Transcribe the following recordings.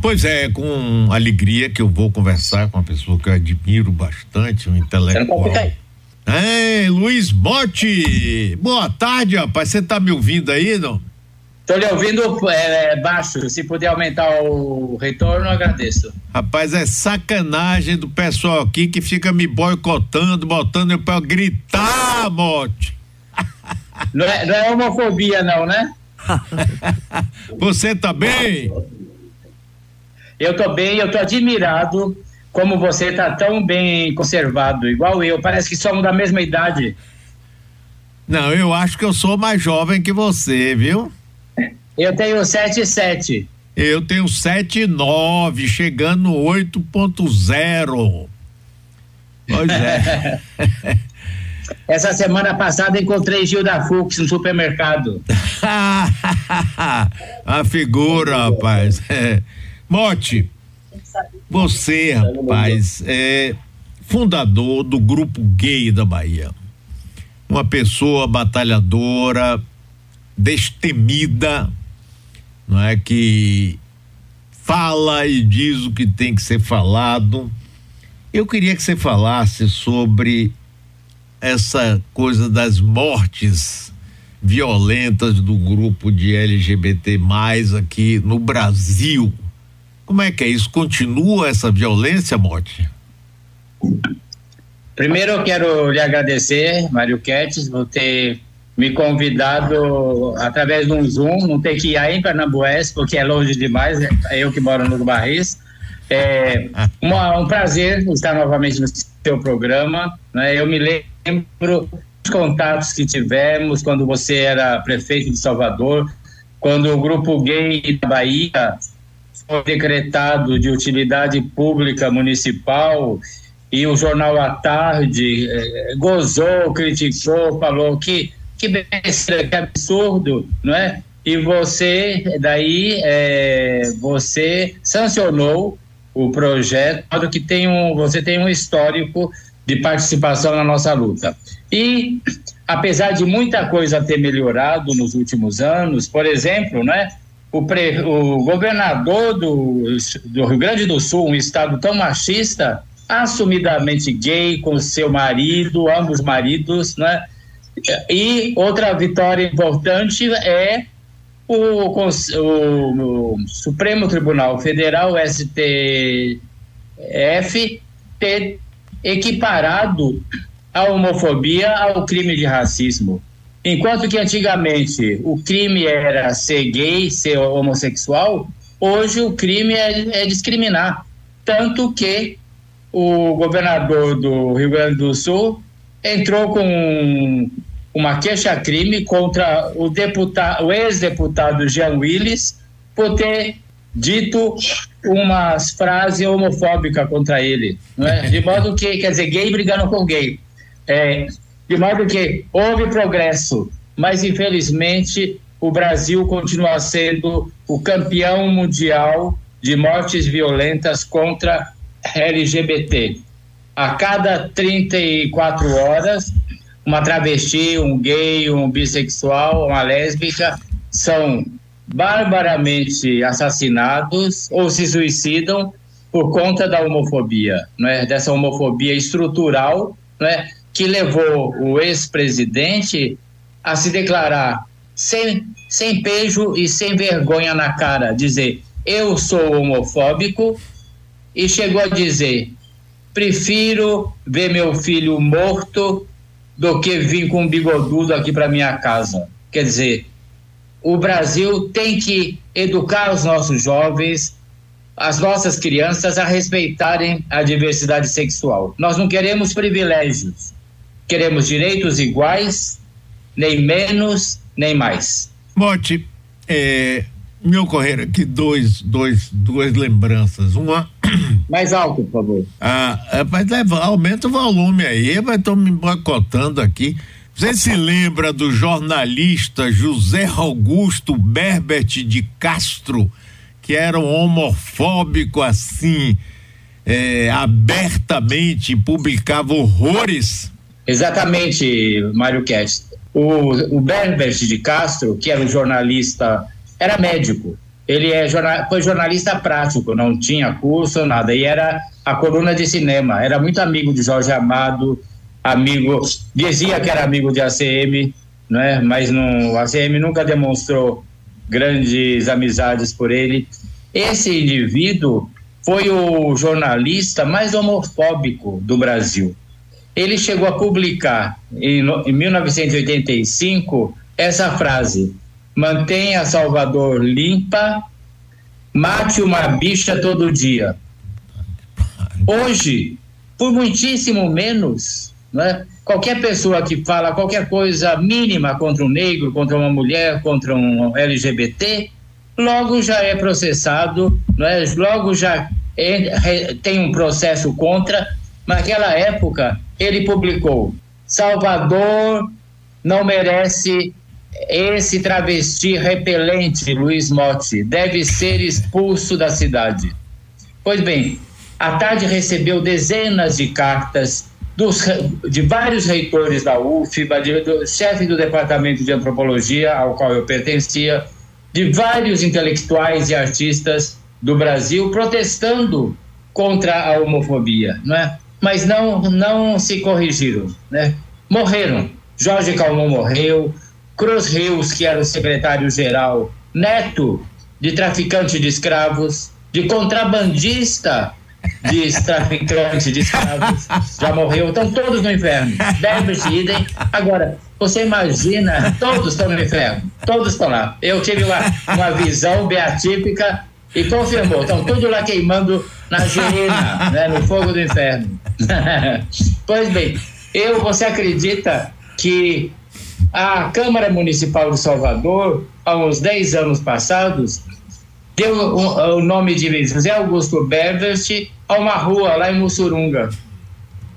Pois é, com alegria que eu vou conversar com uma pessoa que eu admiro bastante, um intelectual. É, Luiz Bote! Boa tarde, rapaz. Você tá me ouvindo aí, não? Tô lhe ouvindo é, baixo. Se puder aumentar o retorno, agradeço. Rapaz, é sacanagem do pessoal aqui que fica me boicotando, botando eu pra gritar, Bote. Não é, não é homofobia, não, né? Você tá bem? Eu tô bem, eu tô admirado como você tá tão bem conservado, igual eu. Parece que somos da mesma idade. Não, eu acho que eu sou mais jovem que você, viu? Eu tenho 77. Eu tenho 79, chegando no 8.0. Pois é. Essa semana passada encontrei Gil da Fux no supermercado. A figura, rapaz. É. Mote, você, rapaz, é fundador do grupo gay da Bahia. Uma pessoa batalhadora, destemida, não é que fala e diz o que tem que ser falado. Eu queria que você falasse sobre essa coisa das mortes violentas do grupo de LGBT mais aqui no Brasil. Como é que é isso? Continua essa violência, Morte? Primeiro eu quero lhe agradecer, Mário Quetes, por ter me convidado através de um Zoom, não ter que ir aí em Pernambués, porque é longe demais, é eu que moro no Barris. É uma, um prazer estar novamente no seu programa. Né? Eu me lembro dos contatos que tivemos quando você era prefeito de Salvador, quando o grupo gay da Bahia foi decretado de utilidade pública municipal e o jornal à tarde eh, gozou, criticou, falou que que besteira, que absurdo, não é? E você daí eh, você sancionou o projeto, que tem um, você tem um histórico de participação na nossa luta. E apesar de muita coisa ter melhorado nos últimos anos, por exemplo, né? O, pre, o governador do, do Rio Grande do Sul, um estado tão machista, assumidamente gay com seu marido, ambos maridos, né? E outra vitória importante é o, o, o Supremo Tribunal Federal, STF, ter equiparado a homofobia ao crime de racismo. Enquanto que antigamente o crime era ser gay, ser homossexual, hoje o crime é, é discriminar. Tanto que o governador do Rio Grande do Sul entrou com uma queixa-crime contra o deputado, o ex-deputado Jean Willis por ter dito umas frases homofóbicas contra ele, é? De modo que, quer dizer, gay brigando com gay. É, de modo que houve progresso, mas infelizmente o Brasil continua sendo o campeão mundial de mortes violentas contra LGBT. A cada 34 horas, uma travesti, um gay, um bissexual, uma lésbica são barbaramente assassinados ou se suicidam por conta da homofobia, é? dessa homofobia estrutural, é? Que levou o ex-presidente a se declarar sem, sem pejo e sem vergonha na cara, dizer eu sou homofóbico e chegou a dizer prefiro ver meu filho morto do que vir com um bigodudo aqui para minha casa. Quer dizer, o Brasil tem que educar os nossos jovens, as nossas crianças a respeitarem a diversidade sexual. Nós não queremos privilégios. Queremos direitos iguais, nem menos, nem mais. Mote, é, me ocorreram aqui dois, dois, duas lembranças. Uma. Mais alto, por favor. Ah, é, mas é, aumenta o volume aí, vai estou me boicotando aqui. Você se lembra do jornalista José Augusto Berbert de Castro, que era um homofóbico assim, é, abertamente, publicava horrores? Exatamente, Mário Kest. O, o de Castro, que era um jornalista, era médico, ele é foi jornalista prático, não tinha curso, nada, e era a coluna de cinema. Era muito amigo de Jorge Amado, amigo, dizia que era amigo de ACM, né? mas não, a ACM nunca demonstrou grandes amizades por ele. Esse indivíduo foi o jornalista mais homofóbico do Brasil. Ele chegou a publicar em, em 1985 essa frase: mantenha Salvador limpa, mate uma bicha todo dia. Hoje, por muitíssimo menos, né, qualquer pessoa que fala qualquer coisa mínima contra um negro, contra uma mulher, contra um LGBT, logo já é processado, né, logo já é, tem um processo contra. Naquela época, ele publicou: Salvador não merece esse travesti repelente, Luiz Motti, deve ser expulso da cidade. Pois bem, a tarde recebeu dezenas de cartas dos, de vários reitores da UFBA, de, do chefe do departamento de antropologia, ao qual eu pertencia, de vários intelectuais e artistas do Brasil protestando contra a homofobia, não é? Mas não, não se corrigiram, né? Morreram. Jorge Calmon morreu, Cruz Rios, que era o secretário-geral, neto de traficante de escravos, de contrabandista de traficante de escravos, já morreu, estão todos no inferno. Berbers idem. Agora, você imagina, todos estão no inferno, todos estão lá. Eu tive uma, uma visão beatífica e confirmou, estão todos lá queimando na geena, né, no fogo do inferno. pois bem, eu, você acredita que a Câmara Municipal de Salvador, há uns 10 anos passados, deu o, o nome de José Augusto Berbert a uma rua lá em Mussurunga.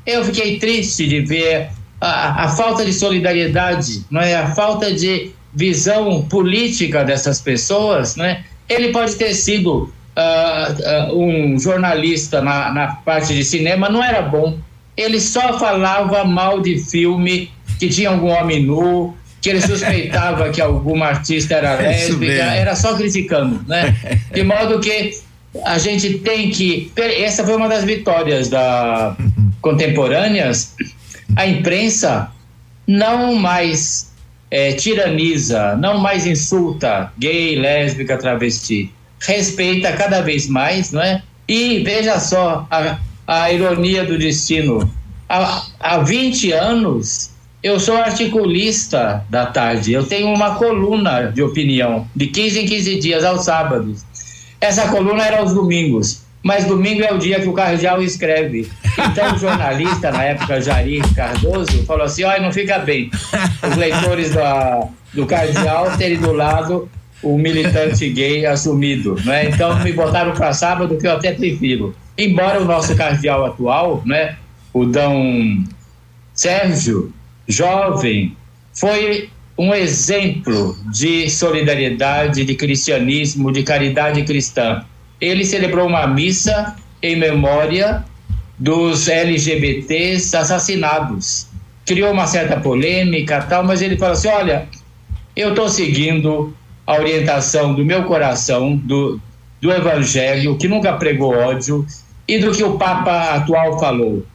Eu fiquei triste de ver a, a, falta de solidariedade, não é? a falta de visão política dessas pessoas. Não é? Ele pode ter sido uh, uh, um jornalista na, na parte de cinema, não era bom. Ele só falava mal de filme que tinha algum homem nu, que ele suspeitava que alguma artista era lésbica, era só criticando, né? De modo que a gente tem que. Essa foi uma das vitórias da contemporâneas. A imprensa não mais é, tiraniza, não mais insulta gay, lésbica, travesti. Respeita cada vez mais, não é? E veja só a, a ironia do destino. Há, há 20 anos, eu sou articulista da tarde. Eu tenho uma coluna de opinião, de 15 em 15 dias, aos sábados. Essa coluna era aos domingos, mas domingo é o dia que o cardeal escreve. Então o jornalista, na época, Jair Cardoso, falou assim: olha, não fica bem. Os leitores da, do cardeal terem do lado o militante gay assumido. Né? Então me botaram para sábado, que eu até prefiro. Embora o nosso cardeal atual, né, o Dom Sérgio, jovem, foi um exemplo de solidariedade, de cristianismo, de caridade cristã. Ele celebrou uma missa em memória dos LGBTs assassinados. Criou uma certa polêmica, tal, mas ele falou assim: olha, eu estou seguindo a orientação do meu coração, do, do Evangelho, que nunca pregou ódio, e do que o Papa atual falou.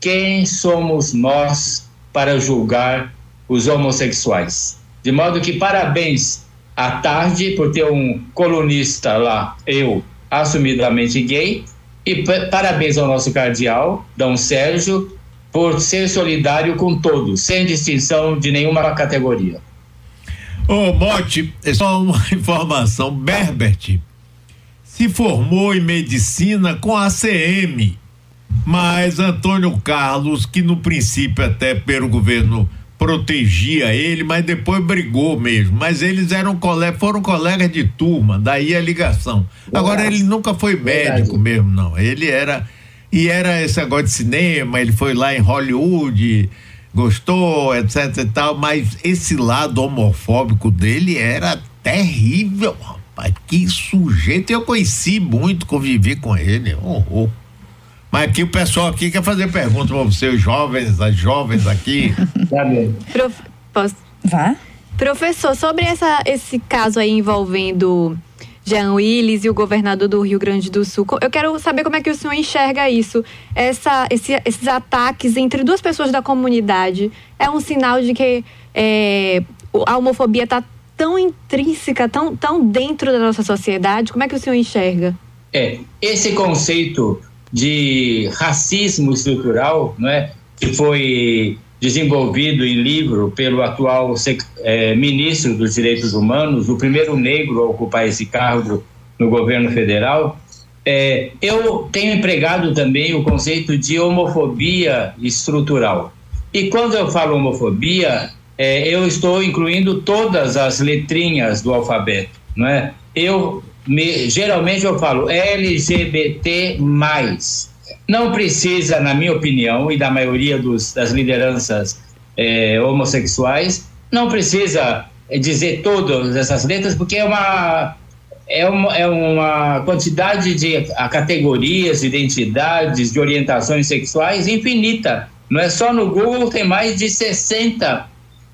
Quem somos nós para julgar os homossexuais. De modo que parabéns à tarde por ter um colunista lá, eu, assumidamente gay, e parabéns ao nosso cardeal, Dom Sérgio, por ser solidário com todos, sem distinção de nenhuma categoria. Ô, Mote, é só uma informação. Berbert se formou em medicina com a ACM mas Antônio Carlos, que no princípio até pelo governo protegia ele, mas depois brigou mesmo. Mas eles eram colegas, foram colegas de turma, daí a ligação. Agora ele nunca foi médico mesmo, não. Ele era e era esse negócio de cinema, ele foi lá em Hollywood, gostou, etc e tal, mas esse lado homofóbico dele era terrível, rapaz. Que sujeito, eu conheci muito, convivi com ele. Oh, oh. Mas aqui o pessoal aqui quer fazer perguntas para você, os jovens, as jovens aqui. Prof... Posso? Vá. Professor, sobre essa, esse caso aí envolvendo Jean Willis e o governador do Rio Grande do Sul. Eu quero saber como é que o senhor enxerga isso, essa, esse, esses ataques entre duas pessoas da comunidade. É um sinal de que é, a homofobia está tão intrínseca, tão, tão dentro da nossa sociedade. Como é que o senhor enxerga? É, esse conceito de racismo estrutural, não é, que foi desenvolvido em livro pelo atual é, ministro dos Direitos Humanos, o primeiro negro a ocupar esse cargo no governo federal. É, eu tenho empregado também o conceito de homofobia estrutural. E quando eu falo homofobia, é, eu estou incluindo todas as letrinhas do alfabeto, não é? Eu me, geralmente eu falo LGBT não precisa, na minha opinião, e da maioria dos, das lideranças é, homossexuais, não precisa dizer todas essas letras, porque é uma, é uma, é uma quantidade de categorias, identidades, de orientações sexuais infinita. Não é só no Google, tem mais de 60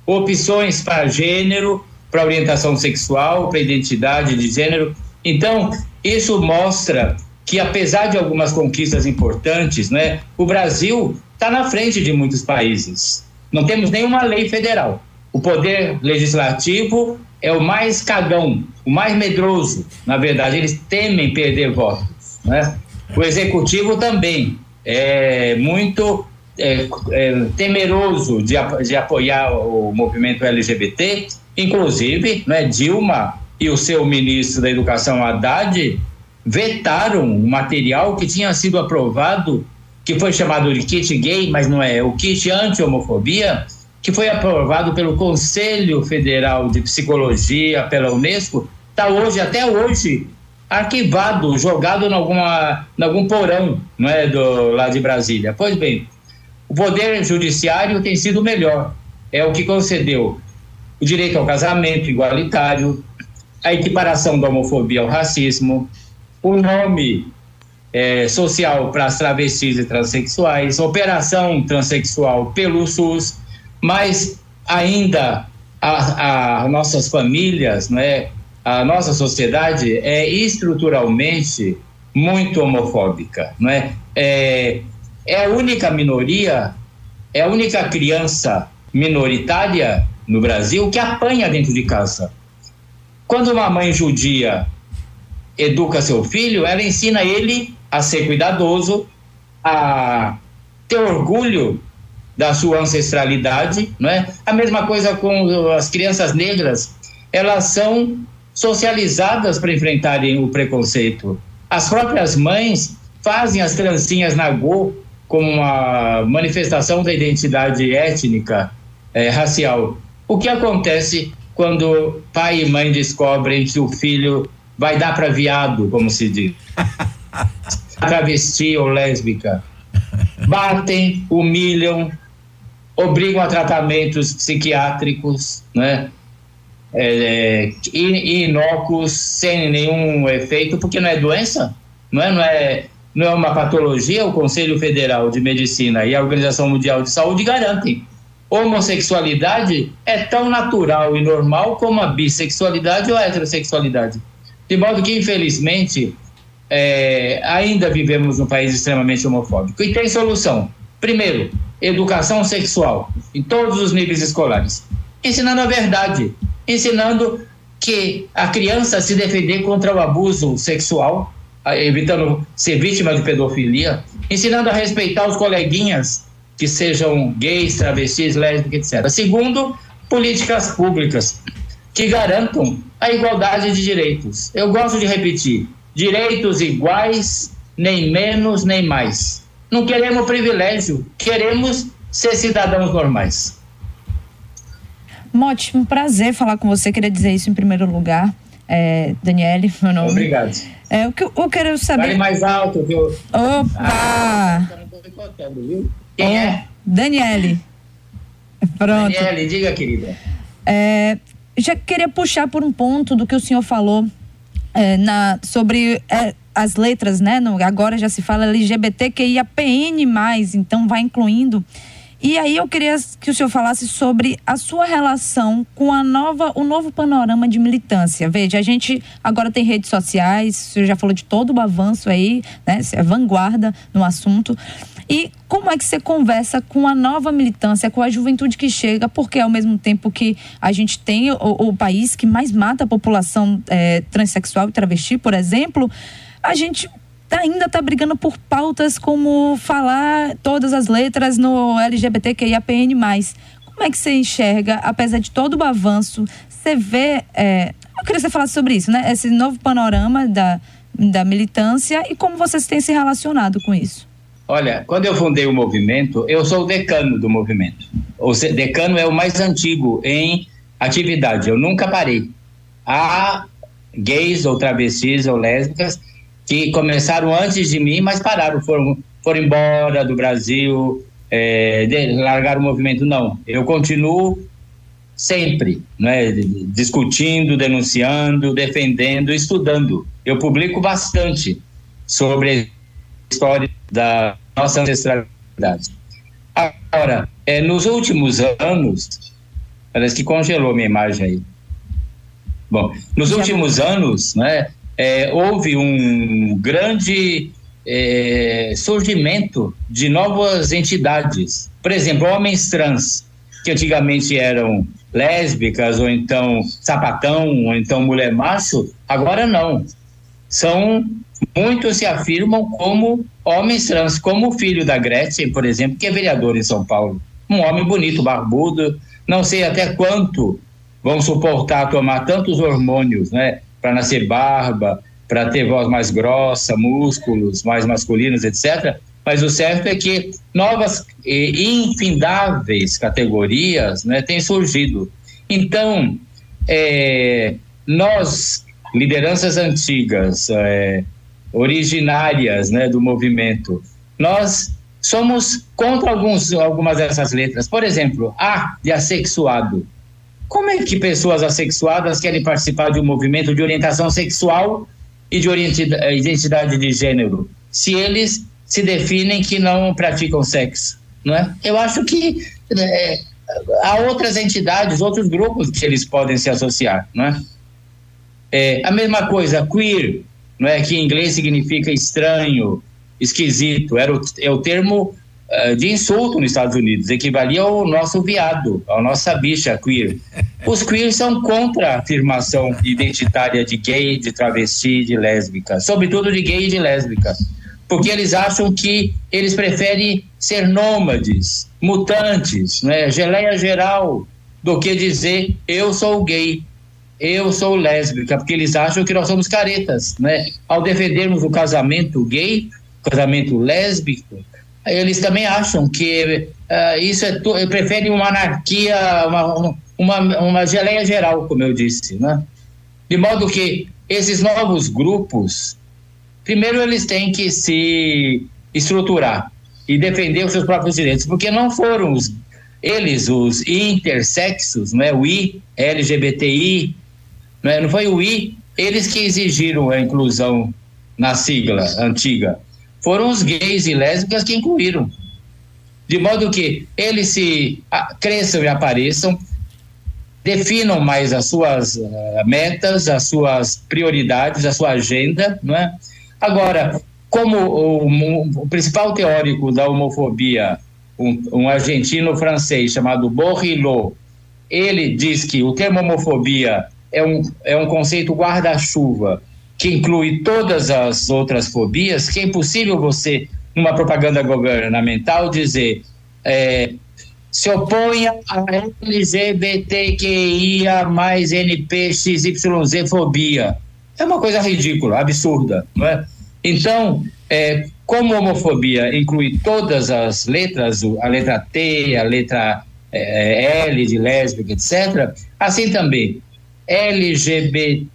opções para gênero, para orientação sexual, para identidade de gênero. Então, isso mostra que apesar de algumas conquistas importantes, né, o Brasil está na frente de muitos países. Não temos nenhuma lei federal. O poder legislativo é o mais cagão, o mais medroso. Na verdade, eles temem perder votos. Né? O executivo também é muito é, é, temeroso de, de, apoiar o movimento LGBT. Inclusive, né, Dilma e o seu ministro da Educação, Haddad, vetaram um material que tinha sido aprovado, que foi chamado de kit gay, mas não é, o kit anti-homofobia, que foi aprovado pelo Conselho Federal de Psicologia, pela Unesco, está hoje, até hoje, arquivado, jogado em, alguma, em algum porão não é, do, lá de Brasília. Pois bem, o Poder Judiciário tem sido melhor. É o que concedeu o direito ao casamento igualitário, a equiparação da homofobia ao racismo, o nome é, social para as travestis e transexuais, operação transexual pelo SUS, mas ainda as nossas famílias, né, a nossa sociedade é estruturalmente muito homofóbica, não é? É, é a única minoria, é a única criança minoritária no Brasil que apanha dentro de casa. Quando uma mãe judia educa seu filho, ela ensina ele a ser cuidadoso, a ter orgulho da sua ancestralidade, não é? A mesma coisa com as crianças negras, elas são socializadas para enfrentarem o preconceito. As próprias mães fazem as trancinhas na Go como uma manifestação da identidade étnica, é, racial. O que acontece quando pai e mãe descobrem que o filho vai dar para viado, como se diz. Travesti ou lésbica. Batem, humilham, obrigam a tratamentos psiquiátricos, né? É, é, inócuos, sem nenhum efeito, porque não é doença, não é, não é, não é uma patologia. O Conselho Federal de Medicina e a Organização Mundial de Saúde garantem. Homossexualidade é tão natural e normal como a bissexualidade ou a heterossexualidade. De modo que, infelizmente, é, ainda vivemos num país extremamente homofóbico. E tem solução. Primeiro, educação sexual em todos os níveis escolares, ensinando a verdade, ensinando que a criança se defender contra o abuso sexual, evitando ser vítima de pedofilia, ensinando a respeitar os coleguinhas que sejam gays, travestis, lésbicas, etc. Segundo, políticas públicas que garantam a igualdade de direitos. Eu gosto de repetir: direitos iguais, nem menos nem mais. Não queremos privilégio, queremos ser cidadãos normais. Mote, um prazer falar com você. Queria dizer isso em primeiro lugar. É, Daniele, meu nome. Obrigado. É, o que eu, eu quero saber. Fale mais alto, viu? Opa! Ah, viu? Quem oh, é? Daniele. Pronto. Daniele, diga, querida. É, já queria puxar por um ponto do que o senhor falou é, na, sobre é, as letras, né? No, agora já se fala LGBTQIAPN+, então vai incluindo. E aí eu queria que o senhor falasse sobre a sua relação com a nova, o novo panorama de militância. Veja, a gente agora tem redes sociais, o senhor já falou de todo o avanço aí, né? É vanguarda no assunto. E como é que você conversa com a nova militância, com a juventude que chega, porque ao mesmo tempo que a gente tem o, o país que mais mata a população é, transexual e travesti, por exemplo, a gente ainda está brigando por pautas como falar todas as letras no LGBTQIAPN+. Como é que você enxerga, apesar de todo o avanço, você vê... É, eu queria que você falasse sobre isso, né? Esse novo panorama da, da militância e como vocês têm se relacionado com isso. Olha, quando eu fundei o movimento, eu sou o decano do movimento. O decano é o mais antigo em atividade. Eu nunca parei. Há gays ou travestis ou lésbicas que começaram antes de mim, mas pararam, foram, foram embora do Brasil, é, largaram o movimento. Não, eu continuo sempre, né, discutindo, denunciando, defendendo, estudando. Eu publico bastante sobre história da nossa ancestralidade. Agora, é, nos últimos anos, parece que congelou minha imagem aí. Bom, nos últimos anos, né, é, houve um grande é, surgimento de novas entidades. Por exemplo, homens trans, que antigamente eram lésbicas, ou então sapatão, ou então mulher macho, agora não. São muitos se afirmam como homens trans, como o filho da Gretchen, por exemplo, que é vereador em São Paulo. Um homem bonito, barbudo, não sei até quanto vão suportar tomar tantos hormônios, né, para nascer barba, para ter voz mais grossa, músculos mais masculinos, etc. Mas o certo é que novas e infindáveis categorias né, têm surgido. Então, é, nós, lideranças antigas, é, originárias né, do movimento. Nós somos contra alguns, algumas dessas letras. Por exemplo, A de assexuado. Como é que pessoas assexuadas querem participar de um movimento de orientação sexual e de identidade de gênero, se eles se definem que não praticam sexo? Não é? Eu acho que é, há outras entidades, outros grupos que eles podem se associar. Não é? É, a mesma coisa, queer, não é que em inglês significa estranho, esquisito, era o, é o termo uh, de insulto nos Estados Unidos, equivalia ao nosso viado, à nossa bicha queer. Os queer são contra a afirmação identitária de gay, de travesti, de lésbica, sobretudo de gay e de lésbica, porque eles acham que eles preferem ser nômades, mutantes, né, geleia geral, do que dizer eu sou gay eu sou lésbica, porque eles acham que nós somos caretas, né? Ao defendermos o casamento gay, casamento lésbico, eles também acham que uh, isso é tu, preferem uma anarquia, uma, uma, uma geleia geral, como eu disse, né? De modo que esses novos grupos, primeiro eles têm que se estruturar e defender os seus próprios direitos, porque não foram os, eles, os intersexos, né? o I, LGBTI, né? Não foi o I, eles que exigiram a inclusão na sigla antiga. Foram os gays e lésbicas que incluíram. De modo que eles se cresçam e apareçam, definam mais as suas uh, metas, as suas prioridades, a sua agenda, não é? Agora, como o, o principal teórico da homofobia, um, um argentino francês chamado Borrilot, ele diz que o termo homofobia é um, é um conceito guarda-chuva que inclui todas as outras fobias, que é impossível você, numa propaganda governamental, dizer é, se oponha a LGBTQIA mais NPXYZ fobia. É uma coisa ridícula, absurda, não é? Então, é, como homofobia inclui todas as letras, a letra T, a letra é, L de lésbica, etc., assim também LGBT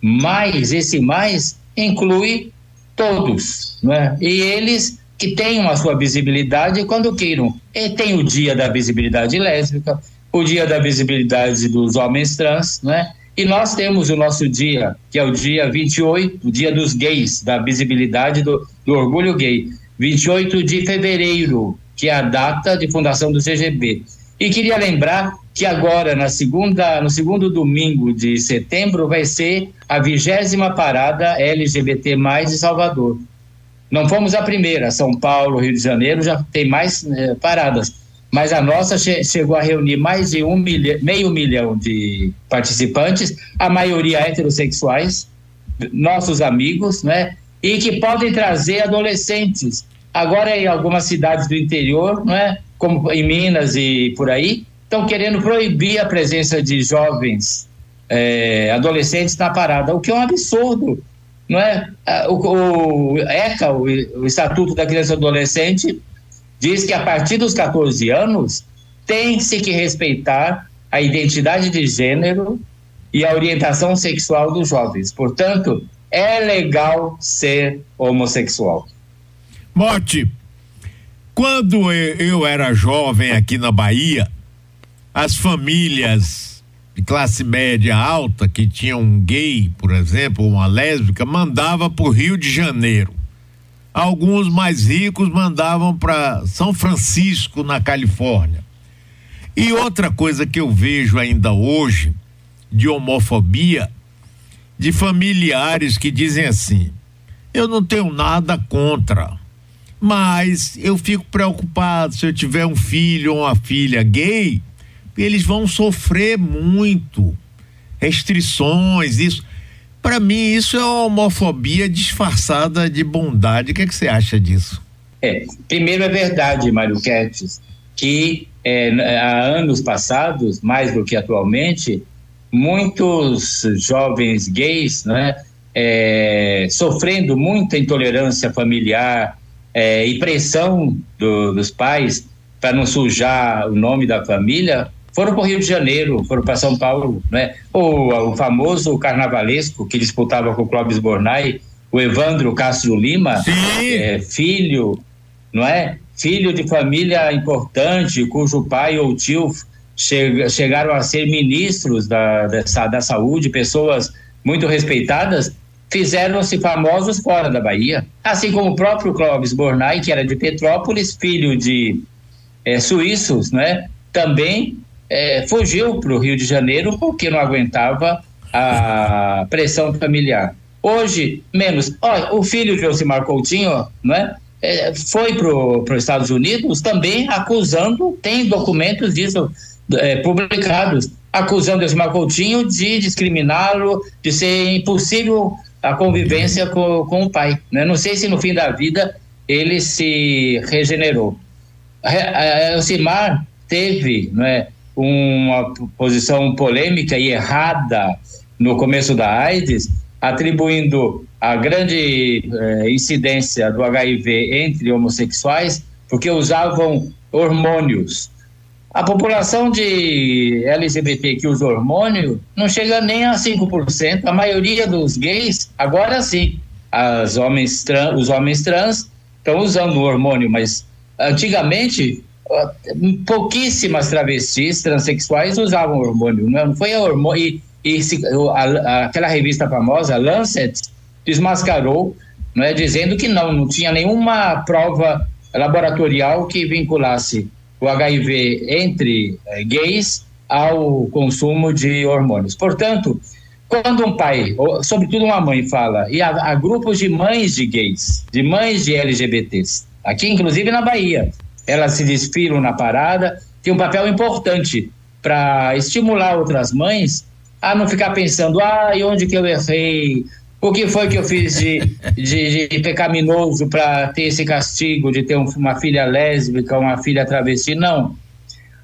mais, esse mais inclui todos, não é? E eles que tenham a sua visibilidade quando queiram. E tem o dia da visibilidade lésbica, o dia da visibilidade dos homens trans, né? E nós temos o nosso dia, que é o dia 28, o dia dos gays, da visibilidade do, do orgulho gay. 28 de fevereiro, que é a data de fundação do CGB. E queria lembrar que agora, na segunda, no segundo domingo de setembro, vai ser a vigésima parada LGBT de Salvador. Não fomos a primeira, São Paulo, Rio de Janeiro já tem mais eh, paradas, mas a nossa che chegou a reunir mais de um meio milhão de participantes, a maioria heterossexuais, nossos amigos, né? E que podem trazer adolescentes. Agora, em algumas cidades do interior, não é? como em Minas e por aí, estão querendo proibir a presença de jovens é, adolescentes na parada, o que é um absurdo. Não é? O, o ECA, o, o Estatuto da Criança e Adolescente, diz que a partir dos 14 anos tem-se que respeitar a identidade de gênero e a orientação sexual dos jovens. Portanto, é legal ser homossexual. Morte, quando eu era jovem aqui na Bahia, as famílias de classe média alta que tinham um gay, por exemplo, uma lésbica, mandava para o Rio de Janeiro. Alguns mais ricos mandavam para São Francisco, na Califórnia. E outra coisa que eu vejo ainda hoje de homofobia de familiares que dizem assim: eu não tenho nada contra, mas eu fico preocupado se eu tiver um filho ou uma filha gay, eles vão sofrer muito restrições, isso. Para mim, isso é uma homofobia disfarçada de bondade. O que, é que você acha disso? É, primeiro é verdade, Mário Kertes, que é, há anos passados, mais do que atualmente, muitos jovens gays, né, é, sofrendo muita intolerância familiar é, e pressão do, dos pais para não sujar o nome da família, foram para o Rio de Janeiro, foram para São Paulo, né? O, o famoso carnavalesco que disputava com o Clóvis Bornai, o Evandro Castro Lima, é, filho, não é? Filho de família importante, cujo pai ou tio che chegaram a ser ministros da, da, da saúde, pessoas muito respeitadas, fizeram-se famosos fora da Bahia. Assim como o próprio Clóvis Bornai, que era de Petrópolis, filho de é, suíços, né? também é, fugiu para o Rio de Janeiro porque não aguentava a pressão familiar. Hoje, menos. Olha, o filho de Elcimar Coutinho, né, é, foi para os Estados Unidos também acusando, tem documentos disso é, publicados, acusando Elcimar Coutinho de discriminá-lo, de ser impossível a convivência com, com o pai. Né? Não sei se no fim da vida ele se regenerou. Elcimar teve, não é, uma posição polêmica e errada no começo da AIDS, atribuindo a grande eh, incidência do HIV entre homossexuais porque usavam hormônios. A população de LGBT que usa hormônio não chega nem a 5%. A maioria dos gays, agora sim, as homens trans, os homens trans estão usando o hormônio, mas antigamente pouquíssimas travestis transexuais usavam hormônio, não, não foi a hormônio. E, e se, a, aquela revista famosa, Lancet, desmascarou, não é, dizendo que não, não tinha nenhuma prova laboratorial que vinculasse o HIV entre eh, gays ao consumo de hormônios. Portanto, quando um pai, ou, sobretudo uma mãe, fala, e há, há grupos de mães de gays, de mães de LGBTs, aqui inclusive na Bahia, elas se desfilam na parada, tem um papel importante para estimular outras mães a não ficar pensando, ah, e onde que eu errei? O que foi que eu fiz de, de, de pecaminoso para ter esse castigo de ter um, uma filha lésbica, uma filha travesti? Não.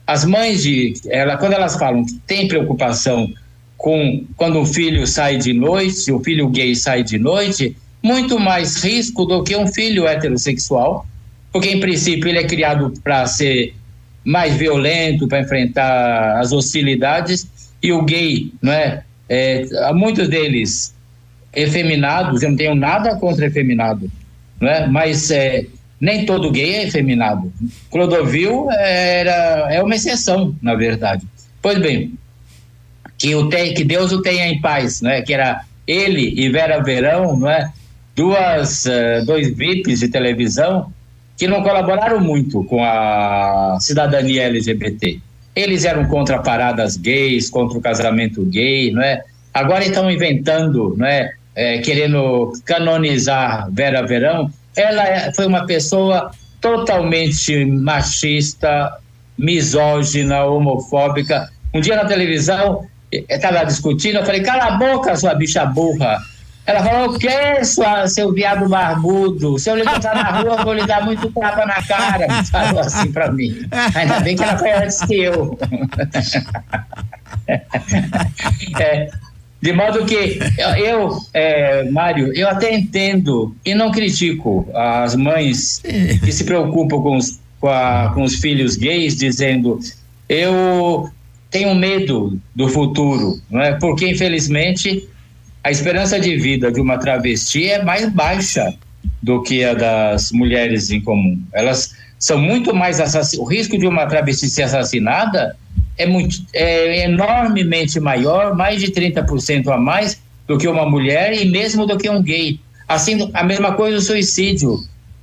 As mães de, ela, quando elas falam que tem preocupação com quando um filho sai de noite, o filho gay sai de noite, muito mais risco do que um filho heterossexual, porque em princípio ele é criado para ser mais violento, para enfrentar as hostilidades, e o gay, não é? é muitos deles efeminados, eu não tenho nada contra efeminado, não é? Mas é, nem todo gay é efeminado. Clodovil era, é uma exceção, na verdade. Pois bem, que, o tem, que Deus o tenha em paz, não é? Que era ele e Vera Verão, não é? Duas, uh, dois VIPs de televisão que não colaboraram muito com a cidadania LGBT. Eles eram contra paradas gays, contra o casamento gay, não é? Agora estão inventando, não é? é querendo canonizar Vera Verão. Ela é, foi uma pessoa totalmente machista, misógina, homofóbica. Um dia na televisão, estava discutindo, eu falei, cala a boca, sua bicha burra. Ela falou, que, sua, seu viado barbudo? Se eu levantar na rua, vou lhe dar muito tapa na cara. Falou assim para mim. Ainda bem que ela foi antes que eu. é, de modo que eu, é, Mário, eu até entendo e não critico as mães que se preocupam com os, com, a, com os filhos gays, dizendo eu tenho medo do futuro, não é? Porque infelizmente a esperança de vida de uma travesti é mais baixa do que a das mulheres em comum. Elas são muito mais assassinadas. O risco de uma travesti ser assassinada é, muito, é enormemente maior, mais de 30% a mais do que uma mulher e mesmo do que um gay. Assim, a mesma coisa o suicídio.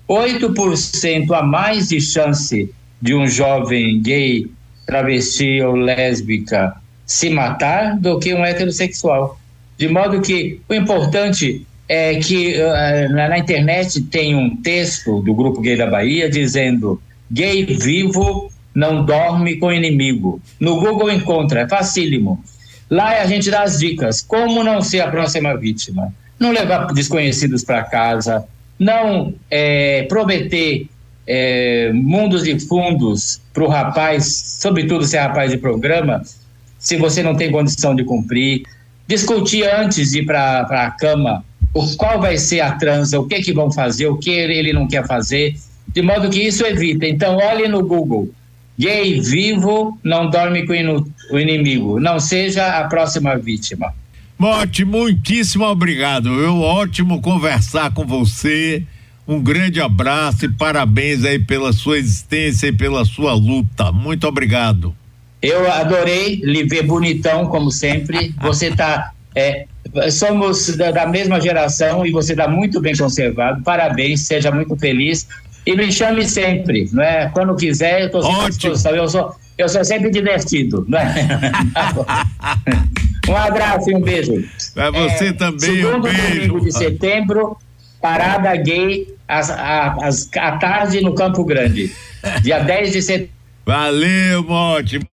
8% a mais de chance de um jovem gay, travesti ou lésbica se matar do que um heterossexual. De modo que o importante é que uh, na internet tem um texto do Grupo Gay da Bahia dizendo gay vivo não dorme com inimigo. No Google encontra, é facílimo. Lá a gente dá as dicas, como não ser a próxima vítima. Não levar desconhecidos para casa, não é, prometer é, mundos e fundos para o rapaz, sobretudo se é rapaz de programa, se você não tem condição de cumprir discutir antes de ir para a cama o, qual vai ser a transa, o que que vão fazer, o que ele não quer fazer, de modo que isso evita. Então, olhe no Google. Gay vivo não dorme com o inimigo. Não seja a próxima vítima. Mote, muitíssimo obrigado. Eu ótimo conversar com você. Um grande abraço e parabéns aí pela sua existência e pela sua luta. Muito obrigado. Eu adorei lhe ver bonitão, como sempre. Você está. É, somos da, da, mesma geração e você está muito bem conservado. Parabéns, seja muito feliz. E me chame sempre, não é? Quando quiser, eu estou sempre à disposição. Eu sou, eu sou sempre divertido, não é? um abraço e um beijo. Para você é, também, segundo um beijo. domingo de setembro, parada gay às, às, à tarde no Campo Grande. Dia 10 de setembro. Valeu, Mote.